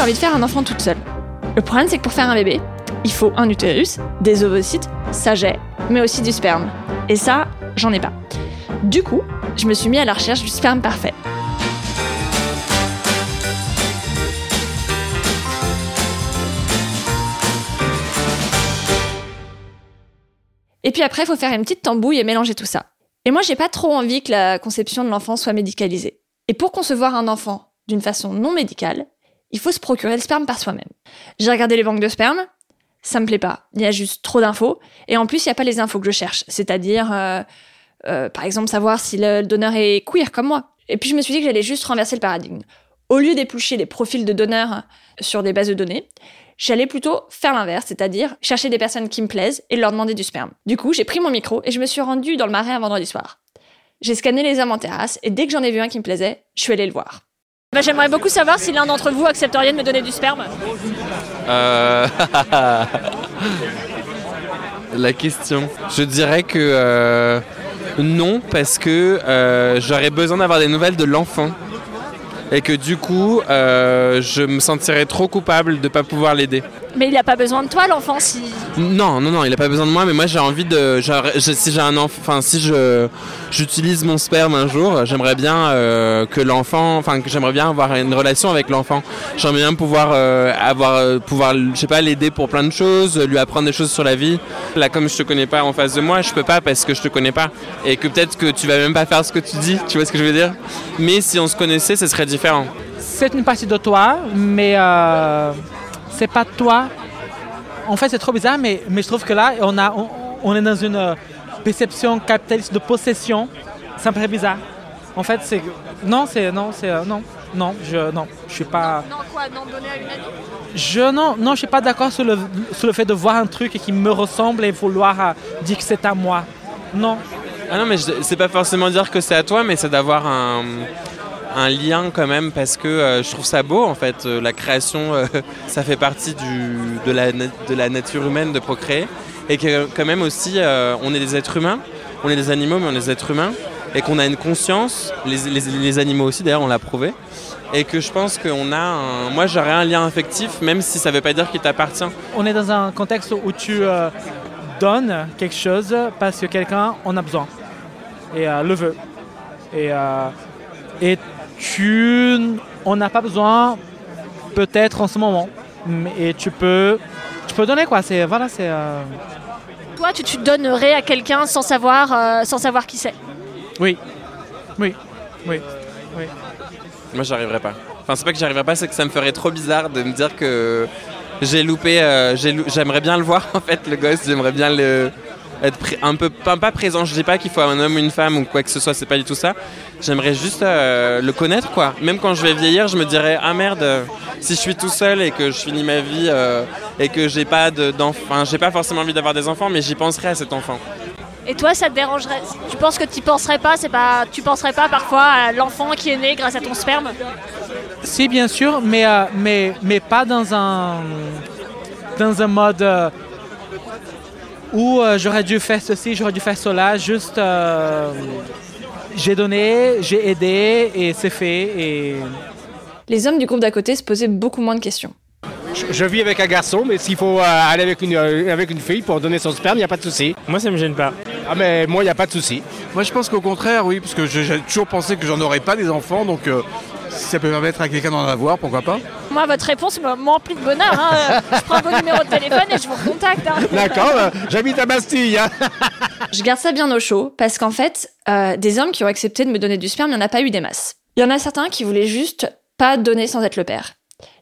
j'ai envie de faire un enfant toute seule. Le problème, c'est que pour faire un bébé, il faut un utérus, des ovocytes, ça j'ai, mais aussi du sperme. Et ça, j'en ai pas. Du coup, je me suis mis à la recherche du sperme parfait. Et puis après, il faut faire une petite tambouille et mélanger tout ça. Et moi, j'ai pas trop envie que la conception de l'enfant soit médicalisée. Et pour concevoir un enfant d'une façon non médicale, il faut se procurer le sperme par soi-même. J'ai regardé les banques de sperme, ça me plaît pas. Il y a juste trop d'infos. Et en plus, il n'y a pas les infos que je cherche. C'est-à-dire, euh, euh, par exemple, savoir si le donneur est queer comme moi. Et puis, je me suis dit que j'allais juste renverser le paradigme. Au lieu d'éplucher les profils de donneurs sur des bases de données, j'allais plutôt faire l'inverse, c'est-à-dire chercher des personnes qui me plaisent et leur demander du sperme. Du coup, j'ai pris mon micro et je me suis rendue dans le marais un vendredi soir. J'ai scanné les hommes en terrasse et dès que j'en ai vu un qui me plaisait, je suis allée le voir. Bah, J'aimerais beaucoup savoir si l'un d'entre vous accepterait de me donner du sperme. Euh... La question. Je dirais que euh, non, parce que euh, j'aurais besoin d'avoir des nouvelles de l'enfant. Et que du coup, je me sentirais trop coupable de ne pas pouvoir l'aider. Mais il n'a pas besoin de toi, l'enfant, si. Non, non, non, il a pas besoin de moi, mais moi j'ai envie de. genre, si j'ai un enfant, enfin si je j'utilise mon sperme un jour, j'aimerais bien euh, que l'enfant, enfin que j'aimerais bien avoir une relation avec l'enfant. J'aimerais bien pouvoir euh, avoir, euh, pouvoir, je sais pas, l'aider pour plein de choses, lui apprendre des choses sur la vie. Là, comme je te connais pas en face de moi, je peux pas parce que je te connais pas et que peut-être que tu vas même pas faire ce que tu dis. Tu vois ce que je veux dire? Mais si on se connaissait, ce serait différent. c'est une partie de toi, mais euh, c'est pas toi. En fait, c'est trop bizarre, mais, mais je trouve que là, on, a, on, on est dans une euh, perception capitaliste de possession. C'est un peu bizarre. En fait, c'est. Non, c'est. Non, c'est. euh, non. Non, je. Non, je suis pas. Non, quoi Non, donner à une amie? Je. Non, non, je suis pas d'accord sur le, sur le fait de voir un truc qui me ressemble et vouloir euh, dire que c'est à moi. Non. Ah non, mais c'est pas forcément dire que c'est à toi, mais c'est d'avoir un, un lien quand même, parce que euh, je trouve ça beau en fait. Euh, la création, euh, ça fait partie de, la, nature humaine de procréer. Et que quand même aussi, on est des êtres humains, on est des animaux, mais on est des êtres humains. Et qu'on a une conscience, les, animaux aussi d'ailleurs, on l'a prouvé. Et que je pense qu'on a un. Moi j'aurais un lien affectif, même si ça veut pas dire qu'il t'appartient. On est dans un contexte où tu donnes quelque chose parce que quelqu'un en a besoin et le veut. Et tu on n'a pas besoin peut-être en ce moment. Mais- Et tu peux tu peux donner quoi. C'est voilà c'est euh, Toi, tu te donnerais à quelqu'un sans savoir, euh, sans savoir qui c'est? oui oui oui oui. Moi, j'arriverais pas. Enfin, c'est pas que j'arriverais pas, c'est que ça me ferait trop bizarre de me dire que j'ai loupé. euh, J'aimerais bien le voir, en fait, le gosse. J'aimerais bien le être un peu pas, pas présent. Je dis pas qu'il faut un homme ou une femme ou quoi que ce soit. C'est pas du tout ça. J'aimerais juste euh, le connaître, quoi. Même quand je vais vieillir, je me dirais ah merde. euh, Si je suis tout seul et que je finis ma vie euh, et que j'ai pas de- d'enfants, enfin, j'ai pas forcément envie d'avoir des enfants, mais j'y penserai à cet enfant. Et toi, ça te dérangerait Tu penses que tu penserais pas C'est pas Tu penserais pas parfois à l'enfant qui est né grâce à ton sperme? Si bien sûr, mais euh, mais mais pas dans un dans un mode où euh, j'aurais dû faire ceci, j'aurais dû faire cela. Juste euh, j'ai donné, j'ai aidé et c'est fait et Les hommes du groupe d'à côté se posaient beaucoup moins de questions. Je, je vis avec un garçon, mais s'il faut euh, aller avec une, euh, avec une fille pour donner son sperme, il n'y a pas de souci. Moi, ça me gêne pas. Ah, mais moi, il n'y a pas de souci. Moi, je pense qu'au contraire, oui, parce que j'ai toujours pensé que j'en aurais pas des enfants, donc euh, si ça peut permettre à quelqu'un d'en avoir, pourquoi pas Moi, votre réponse me- m'emplit de bonheur. hein. Je prends vos numéros de téléphone et je vous recontacte. hein. D'accord, euh, j'habite à Bastille. hein. Je garde ça bien au chaud parce qu'en fait, euh, des hommes qui ont accepté de me donner du sperme, il n'y en a pas eu des masses. Il y en a certains qui voulaient juste pas donner sans être le père.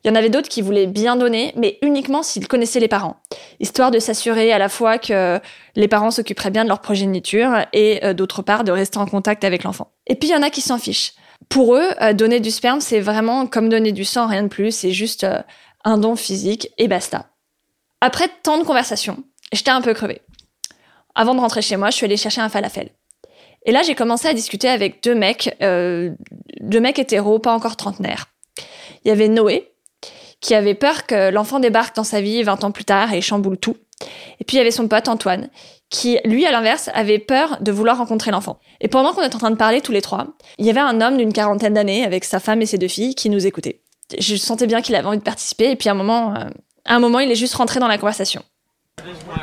Il y en avait d'autres qui voulaient bien donner, mais uniquement s'ils connaissaient les parents, histoire de s'assurer à la fois que les parents s'occuperaient bien de leur progéniture et euh, d'autre part de rester en contact avec l'enfant. Et puis il y en a qui s'en fichent. Pour eux, euh, donner du sperme, c'est vraiment comme donner du sang, rien de plus, c'est juste euh, un don physique et basta. Après tant de conversations, j'étais un peu crevée. Avant de rentrer chez moi, je suis allée chercher un falafel. Et là, j'ai commencé à discuter avec deux mecs, euh, deux mecs hétéros, pas encore trentenaires. Il y avait Noé, qui avait peur que l'enfant débarque dans sa vie 20 ans plus tard et chamboule tout. Et puis il y avait son pote Antoine, qui, lui, à l'inverse, avait peur de vouloir rencontrer l'enfant. Et pendant qu'on était en train de parler tous les trois, il y avait un homme d'une quarantaine d'années avec sa femme et ses deux filles qui nous écoutaient. Je sentais bien qu'il avait envie de participer, et puis à un moment, euh, à un moment, il est juste rentré dans la conversation.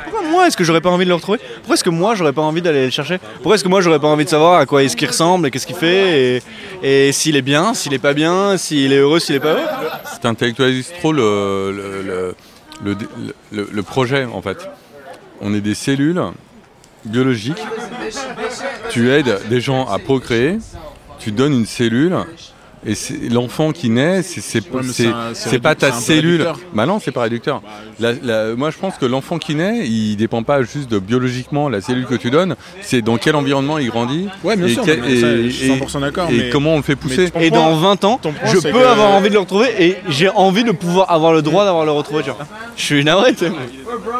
Pourquoi moi est-ce que j'aurais pas envie de le retrouver? Pourquoi est-ce que moi j'aurais pas envie d'aller le chercher? Pourquoi est-ce que moi j'aurais pas envie de savoir à quoi est-ce qu'il ressemble et qu'est-ce qu'il fait et, et s'il est bien, s'il est pas bien, s'il est heureux, s'il est pas heureux? C'est intellectualise trop le, le, le, le, le- le projet en fait. On est des cellules biologiques. Tu aides des gens à procréer. Tu donnes une cellule. Et l'enfant qui naît, c'est Ouais, pas ta cellule. Bah non, c'est pas réducteur. La- la- moi, je pense que l'enfant qui naît, il dépend pas juste de biologiquement la cellule que tu donnes. C'est dans quel environnement il grandit. Ouais, bien et sûr, quel- mais ça, et- je suis 100% d'accord. et mais- comment on le fait pousser. Et dans 20 ans, point, je peux que- avoir envie de le retrouver et j'ai envie de pouvoir avoir le droit d'avoir le retrouvé. tu vois. Je suis navré, tu sais.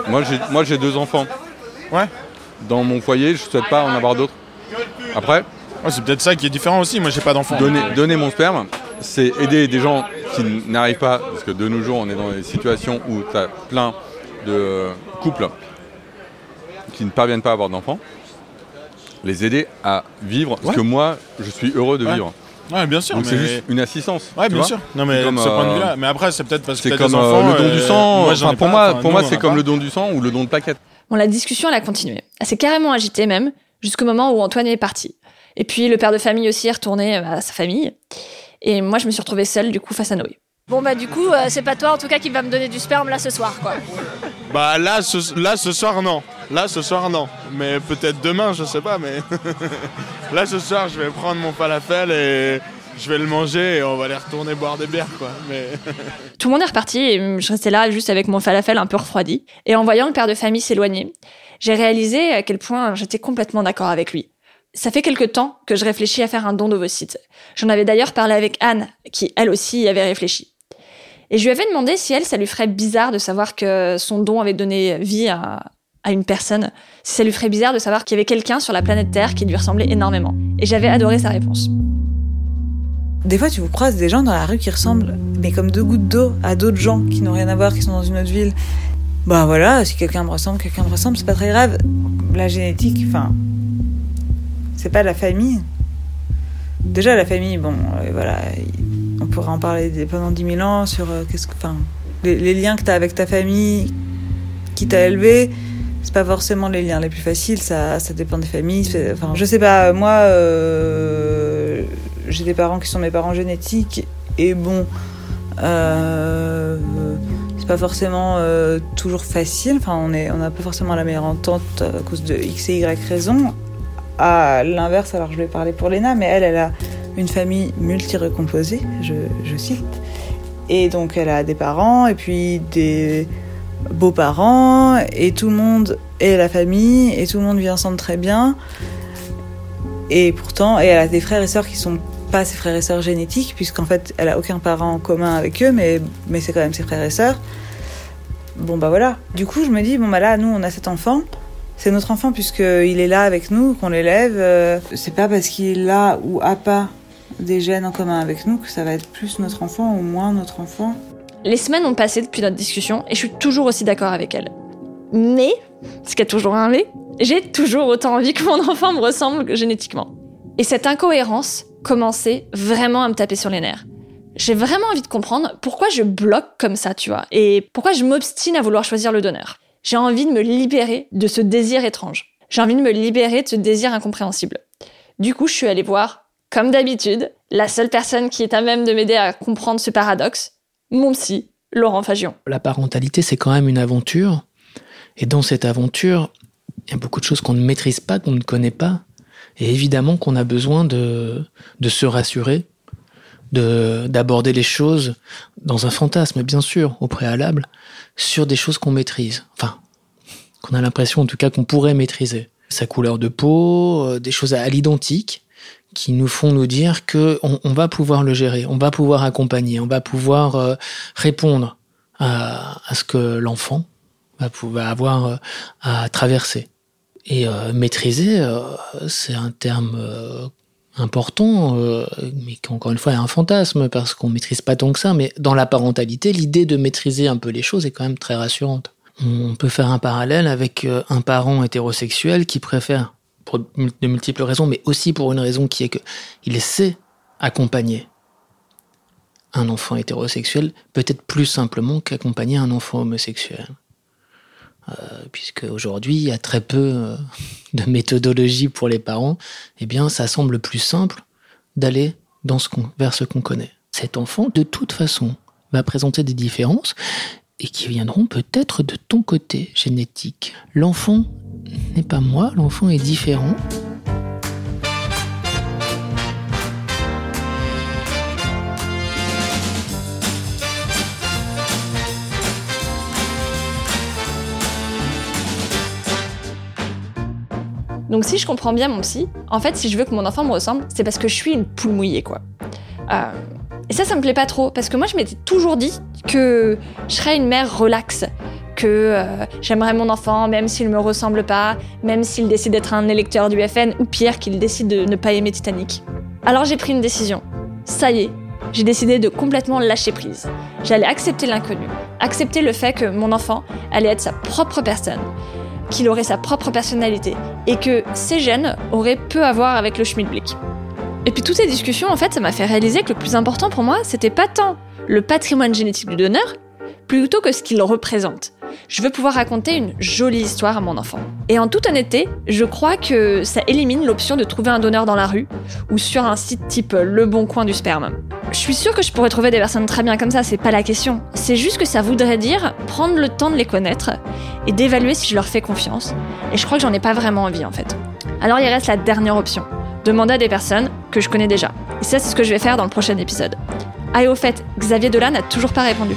Moi, j'ai, moi, j'ai deux enfants. Ouais. Dans mon foyer, je souhaite pas en avoir d'autres. Après, c'est peut-être ça qui est différent aussi. Moi, j'ai pas d'enfant. donner, donner mon sperme, c'est aider des gens qui n'arrivent pas, parce que de nos jours, on est dans des situations où tu as plein de couples qui ne parviennent pas à avoir d'enfants. Les aider à vivre ce Ouais. que moi, je suis heureux de Ouais. vivre. Ouais, bien sûr. Donc mais... c'est juste une assistance. Ouais, bien sûr. Non, mais comme, ce point de euh, vue-là. Mais après, c'est peut-être parce que C'est comme des euh, enfants. le don du euh, sang. moi, Enfin, pour pas. moi, pour moi c'est comme le don du sang ou le don de plaquettes. Bon, la discussion, elle a continué. Elle s'est carrément agitée même, jusqu'au moment où Antoine est parti. Et puis le père de famille aussi est retourné à sa famille. Et moi, je me suis retrouvée seule, du coup, face à Noé. Bon bah du coup, euh, c'est pas toi en tout cas qui va me donner du sperme là ce soir quoi. Bah là ce, là, ce soir, non. Là, ce soir, non. Mais peut-être demain, je sais pas. Mais là, ce soir, je vais prendre mon falafel et je vais le manger et on va aller retourner boire des bières, quoi. Mais Tout le monde est reparti et je restais là juste avec mon falafel un peu refroidi. Et en voyant le père de famille s'éloigner, j'ai réalisé à quel point j'étais complètement d'accord avec lui. Ça fait quelque temps que je réfléchis à faire un don d'ovocytes. J'en avais d'ailleurs parlé avec Anne, qui elle aussi y avait réfléchi. Et je lui avais demandé si elle, ça lui ferait bizarre de savoir que son don avait donné vie à, à une personne, si ça lui ferait bizarre de savoir qu'il y avait quelqu'un sur la planète Terre qui lui ressemblait énormément. Et j'avais adoré sa réponse. Des fois, tu vous croises des gens dans la rue qui ressemblent, mais comme deux gouttes d'eau, à d'autres gens qui n'ont rien à voir, qui sont dans une autre ville. Bah voilà, si quelqu'un me ressemble, quelqu'un me ressemble, c'est pas très grave. La génétique, enfin, c'est pas la famille. Déjà, la famille, bon, euh, voilà, on pourrait en parler pendant 10 000 ans sur euh, qu'est-ce que, enfin, les, liens que t'as avec ta famille, qui t'a élevé. C'est pas forcément les liens les plus faciles, ça, ça dépend des familles. Enfin, je sais pas, moi, euh, j'ai des parents qui sont mes parents génétiques, et bon, euh, c'est pas forcément euh, toujours facile. Enfin, on n'a pas forcément la meilleure entente à cause de X et Y raisons. À l'inverse, alors je vais parler pour Léna, mais elle, elle a une famille multi-recomposée, je, cite. Et donc, elle a des parents, et puis des beaux-parents, et tout le monde est la famille, et tout le monde vit ensemble très bien. Et pourtant, et elle a des frères et sœurs qui sont pas ses frères et sœurs génétiques, puisqu'en fait, elle a aucun parent en commun avec eux, mais, mais c'est quand même ses frères et sœurs. Bon, bah voilà. Du coup, je me dis, bon, bah là, nous, on a cet enfant. C'est notre enfant, puisqu'il est là avec nous, qu'on l'élève. Euh, C'est pas parce qu'il est là ou a pas des gènes en commun avec nous que ça va être plus notre enfant ou moins notre enfant. Les semaines ont passé depuis notre discussion et je suis toujours aussi d'accord avec elle. Mais, ce qu'il y a toujours un mais, j'ai toujours autant envie que mon enfant me ressemble génétiquement. Et cette incohérence commençait vraiment à me taper sur les nerfs. J'ai vraiment envie de comprendre pourquoi je bloque comme ça, tu vois, et pourquoi je m'obstine à vouloir choisir le donneur. J'ai envie de me libérer de ce désir étrange. J'ai envie de me libérer de ce désir incompréhensible. Du coup, je suis allée voir, comme d'habitude, la seule personne qui est à même de m'aider à comprendre ce paradoxe, mon psy, Laurent Fagion. La parentalité, c'est quand même une aventure. Et dans cette aventure, il y a beaucoup de choses qu'on ne maîtrise pas, qu'on ne connaît pas. Et évidemment qu'on a besoin de, de se rassurer, de d'aborder les choses dans un fantasme, bien sûr, au préalable, sur des choses qu'on maîtrise. Enfin, qu'on a l'impression, en tout cas, qu'on pourrait maîtriser. Sa couleur de peau, euh, des choses à l'identique, qui nous font nous dire que on, on, va pouvoir le gérer, on va pouvoir accompagner, on va pouvoir euh, répondre à, à, ce que l'enfant va pouvoir avoir euh, à traverser. Et euh, maîtriser, euh, c'est un terme important, euh, mais qui encore une fois est un fantasme parce qu'on maîtrise pas tant que ça. Mais dans la parentalité, l'idée de maîtriser un peu les choses est quand même très rassurante. On peut faire un parallèle avec un parent hétérosexuel qui préfère, pour de multiples raisons, mais aussi pour une raison qui est que il sait accompagner un enfant hétérosexuel peut-être plus simplement qu'accompagner un enfant homosexuel. Euh, puisque aujourd'hui il y a très peu euh, de méthodologie pour les parents, eh bien ça semble plus simple d'aller vers ce qu'on connaît. Cet enfant, de toute façon, va présenter des différences et qui viendront peut-être de ton côté génétique. L'enfant n'est pas moi, l'enfant est différent. Donc si je comprends bien mon psy, en fait, si je veux que mon enfant me ressemble, c'est parce que je suis une poule mouillée, quoi. Euh, et ça, ça me plaît pas trop, parce que moi, je m'étais toujours dit que je serais une mère relaxe, que euh, j'aimerais mon enfant, même s'il me ressemble pas, même s'il décide d'être un électeur du FN, ou pire, qu'il décide de ne pas aimer Titanic. Alors j'ai pris une décision. Ça y est, j'ai décidé de complètement lâcher prise. J'allais accepter l'inconnu, accepter le fait que mon enfant allait être sa propre personne, qu'il aurait sa propre personnalité et que ses gènes auraient peu à voir avec le schmilblick. Et puis toutes ces discussions, en fait, ça m'a fait réaliser que le plus important pour moi, c'était pas tant le patrimoine génétique du donneur, plutôt que ce qu'il représente. Je veux pouvoir raconter une jolie histoire à mon enfant. Et en toute honnêteté, je crois que ça élimine l'option de trouver un donneur dans la rue ou sur un site type Le Bon Coin du sperme. Je suis sûre que je pourrais trouver des personnes très bien comme ça, c'est pas la question. C'est juste que ça voudrait dire prendre le temps de les connaître et d'évaluer si je leur fais confiance. Et je crois que j'en ai pas vraiment envie en fait. Alors il reste la dernière option. Demander à des personnes que je connais déjà. Et ça, c'est ce que je vais faire dans le prochain épisode. Ah et au fait, Xavier Dolan n'a toujours pas répondu.